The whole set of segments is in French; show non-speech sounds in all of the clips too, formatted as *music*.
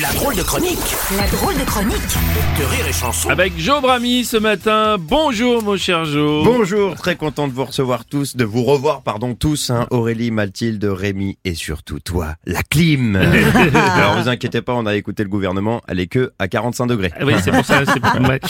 La drôle de chronique La drôle de chronique de Rire et Chanson. Avec Joe Brami ce matin. Bonjour mon cher Joe. Bonjour, très content de vous recevoir tous, de vous revoir, pardon, tous, hein, Aurélie, Mathilde, Rémi et surtout toi, la clim. *laughs* Alors vous inquiétez pas, on a écouté le gouvernement, elle est que à 45 degrés. Ah Oui, c'est pour ça. c'est pour- *laughs* ouais.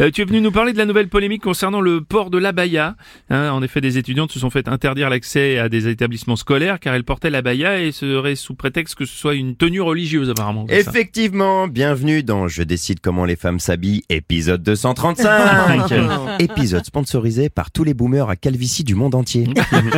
Euh, tu es venu nous parler de la nouvelle polémique concernant le port de l'abaya. Hein, en effet, des étudiantes se sont fait interdire l'accès à des établissements scolaires car elles portaient l'abaya et serait sous prétexte que ce soit une tenue religieuse apparemment. Effectivement, bienvenue dans Je décide comment les femmes s'habillent, épisode 235. *laughs* épisode sponsorisé par tous les boomers à calvitie du monde entier.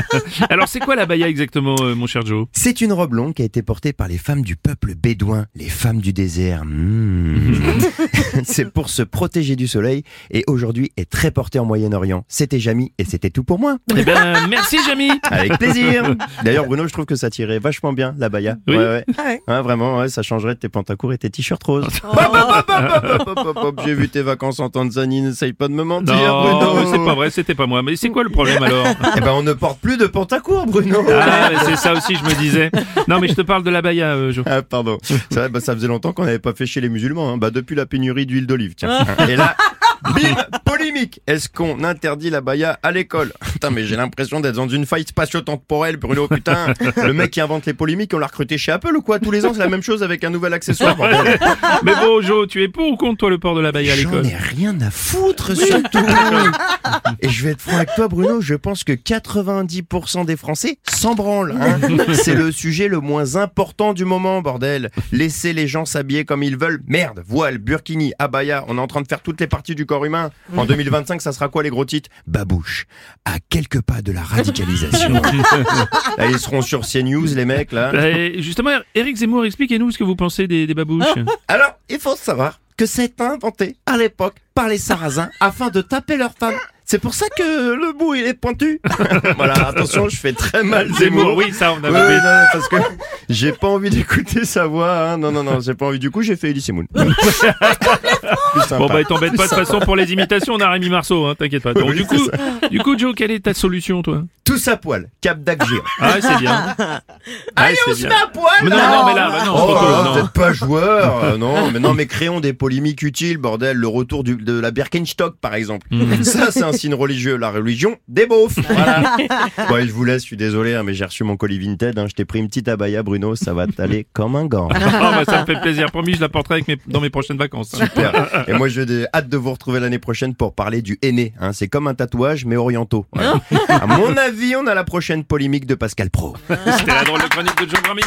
*laughs* Alors c'est quoi l'abaya exactement, euh, mon cher Joe? C'est une robe longue qui a été portée par les femmes du peuple bédouin, les femmes du désert. Mmh. *laughs* c'est pour se protéger du soleil et aujourd'hui est très portée en Moyen-Orient. C'était Jamy et c'était tout pour moi. Eh ben, merci Jamy. Avec plaisir. D'ailleurs Bruno, je trouve que ça tirait vachement bien la baya. Oui. Ouais, ouais. Ouais, vraiment, ouais, ça changerait de tes pantacours et tes t-shirts roses. *laughs* Hop, hop, hop, hop, hop, hop, hop, J'ai vu tes vacances en Tanzanie, n'essaye pas de me mentir Non, Bruno. *laughs* c'est pas vrai, c'était pas moi. Mais c'est quoi le problème *laughs* alors Eh ben on ne porte plus de pantacours Bruno. Ah, c'est ça aussi, je me disais. Non, mais je te parle de l'abaya, euh, Joe. Ah, pardon. C'est vrai, bah, ça faisait longtemps qu'on n'avait pas fait chez les musulmans. Hein. Bah, depuis la pénurie d'huile d'olive, tiens. Et là, bim, polémique. Est-ce qu'on interdit la baya à l'école? Putain, mais j'ai l'impression d'être dans une faille spatio-temporelle, Bruno. Putain, le mec qui invente les polémiques, on l'a recruté chez Apple ou quoi? Tous les ans, c'est la même chose avec un nouvel accessoire. *laughs* Mais bon, Joe, tu es pour ou contre toi le port de l'abaya à J'en l'école? ai rien à foutre, surtout. Et je vais être franc avec toi, Bruno. Je pense que 90% des Français s'en branlent. hein. *laughs* C'est le sujet le moins important du moment, bordel. Laissez les gens s'habiller comme ils veulent. Merde, voile, burkini, abaya. On est en train de faire toutes les parties du corps humain. En 2025, ça sera quoi les gros titres? Babouche. À quelques pas de la radicalisation. *laughs* Là, ils seront sur CNews, les mecs, là. Euh, Justement, Eric Zemmour, expliquez-nous ce que vous pensez des, des babouches. *laughs* Alors, il faut savoir que c'est inventé à l'époque par les Sarrasins afin de taper leurs femmes. C'est pour ça que le bout il est pointu. *laughs* voilà, attention, je fais très mal Zemmour. oui, ça, on a Oui, non, parce que j'ai pas envie d'écouter sa voix. Hein. Non, non, non, j'ai pas envie. Du coup, j'ai fait Elise Moon. *laughs* Bon bah t'embête pas de toute façon pour les imitations, on a Rémi Marceau, hein, t'inquiète pas. Donc Oui, du coup, du coup Joe, quelle est ta solution toi? Tous à poil, Cap d'Agir. Ah ouais, c'est bien. Allez, on se met à poil Mais non, non, mais là, bah non, Oh, non. peut-être pas joueur, euh, non, *laughs* mais non, mais créons des polémiques utiles, bordel, le retour du, de la Birkenstock, par exemple. Hmm. *laughs* Ça, c'est un signe religieux, la religion des beaufs, *laughs* voilà. bon, je vous laisse, je suis désolé, hein, mais j'ai reçu mon colis Vinted, hein, je t'ai pris une petite abaya, Bruno, ça va t'aller comme un gant. Bah ça me fait plaisir. Promis, je la porterai avec mes, dans mes prochaines vacances. hein. Super. Et moi, j'ai hâte de vous retrouver l'année prochaine pour parler du aîné. Hein. C'est comme un tatouage, mais orientaux. À mon avis, on a la prochaine polémique de Pascal Pro. C'était la drôle de chronique de Joe Brami.